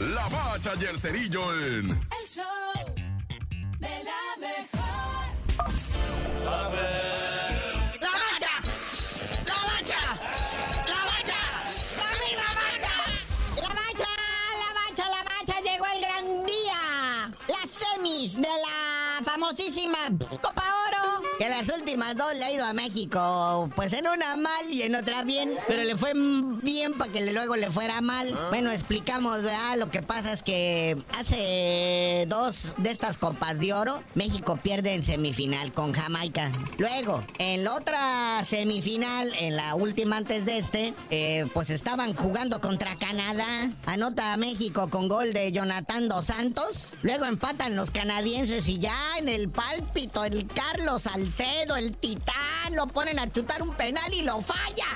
La Bacha y el Cerillo en... El show de la mejor. ¡La bacha! ¡La bacha! ¡La bacha! ¡La bacha! La bacha, la bacha, la bacha, llegó el gran día. Las semis de la famosísima Copa. Que las últimas dos le ha ido a México, pues en una mal y en otra bien, pero le fue bien para que luego le fuera mal. Bueno, explicamos, ¿verdad? Lo que pasa es que hace dos de estas Copas de Oro, México pierde en semifinal con Jamaica. Luego, en la otra semifinal, en la última antes de este, eh, pues estaban jugando contra Canadá. Anota a México con gol de Jonathan Dos Santos. Luego empatan los canadienses y ya en el pálpito, el Carlos Salcedo, el titán, lo ponen a chutar un penal y lo falla.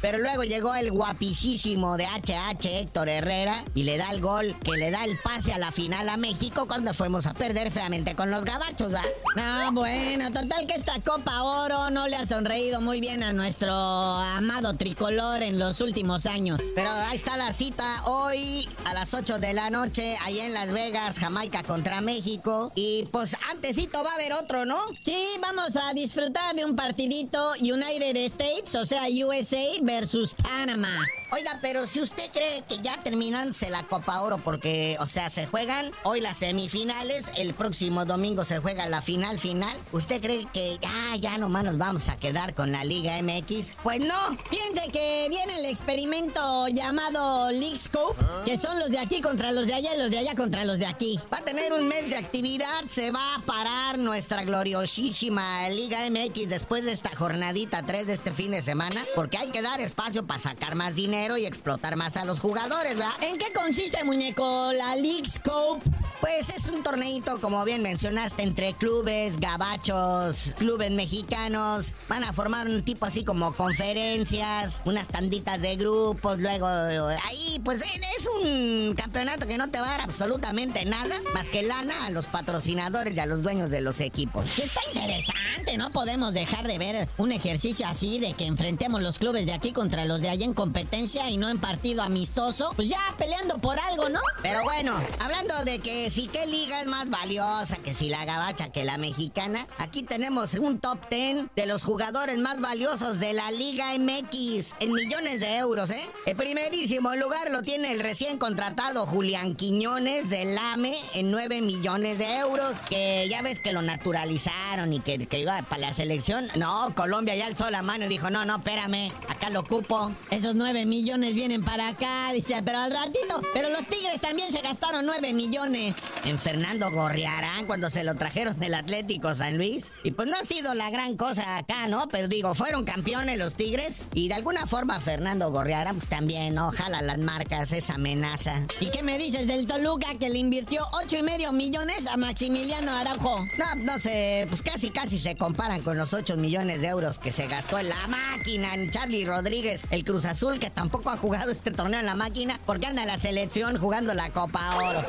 Pero luego llegó el guapísimo de HH Héctor Herrera y le da el gol que le da el pase a la final a México cuando fuimos a perder feamente con los gabachos, ¿ah? No, bueno, total que esta Copa Oro no le ha sonreído muy bien a nuestro amado tricolor en los últimos años. Pero ahí está la cita hoy a las 8 de la noche, allá en Las Vegas, Jamaica contra México. Y pues antesito va a haber otro, ¿no? Sí, vamos a disfrutar de un partidito United States, o sea, USA versus Panamá. Oiga, pero si usted cree que ya terminanse la Copa Oro, porque, o sea, se juegan hoy las semifinales, el próximo domingo se juega la final final, ¿usted cree que ya, ya nomás nos vamos a quedar con la Liga MX? Pues no. Piense que viene el experimento llamado League Scope, que son los de aquí contra los de allá y los de allá contra los de aquí. Va a tener un mes de actividad, se va a parar nuestra gloriosísima Liga MX después de esta jornadita 3 de este fin de semana, porque hay que dar espacio para sacar más dinero y explotar más a los jugadores, ¿verdad? ¿En qué consiste, muñeco, la League Scope? Pues es un torneito, como bien mencionaste, entre clubes, gabachos, clubes mexicanos. Van a formar un tipo así como conferencias, unas tanditas de grupos, luego ahí, pues es un campeonato que no te va a dar absolutamente nada más que lana a los patrocinadores y a los dueños de los equipos. Está interesante, no podemos dejar de ver un ejercicio así de que enfrentemos los clubes de aquí contra los de allá en competencia y no en partido amistoso. Pues ya peleando por algo, ¿no? Pero bueno, hablando de que si qué liga es más valiosa, que si la gabacha que la mexicana, aquí tenemos un top 10 de los jugadores más valiosos de la Liga MX en millones de euros, ¿eh? El primerísimo lugar lo tiene el recién contratado Julián Quiñones del AME en 9 millones de euros, que ya ves que lo naturalizaron y que, que iba para la selección. No, Colombia ya alzó la mano y dijo, no, no, espérame, acá lo ocupo. Esos 9 millones vienen para acá, dice, pero al ratito. Pero los Tigres también se gastaron 9 millones. En Fernando Gorriarán cuando se lo trajeron del Atlético San Luis. Y pues no ha sido la gran cosa acá, ¿no? Pero digo, fueron campeones los Tigres. Y de alguna forma Fernando Gorriarán pues también, ¿no? Jala las marcas, esa amenaza. ¿Y qué me dices del Toluca que le invirtió 8 y medio millones a Maximiliano Araujo? No, no sé, pues casi casi se comparan con los 8 millones de euros que se gastó en la máquina en Charlie Rodríguez, el Cruz Azul, que tampoco ha jugado este torneo en la máquina porque anda en la selección jugando la Copa Oro.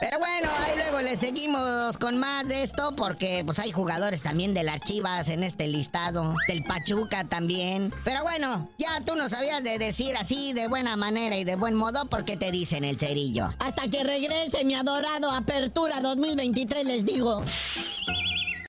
Pero bueno, ahí luego le seguimos con más de esto porque pues hay jugadores también de las Chivas en este listado, del Pachuca también. Pero bueno, ya tú no sabías de decir así de buena manera y de buen modo porque te dicen el cerillo. Hasta que regrese mi adorado Apertura 2023 les digo.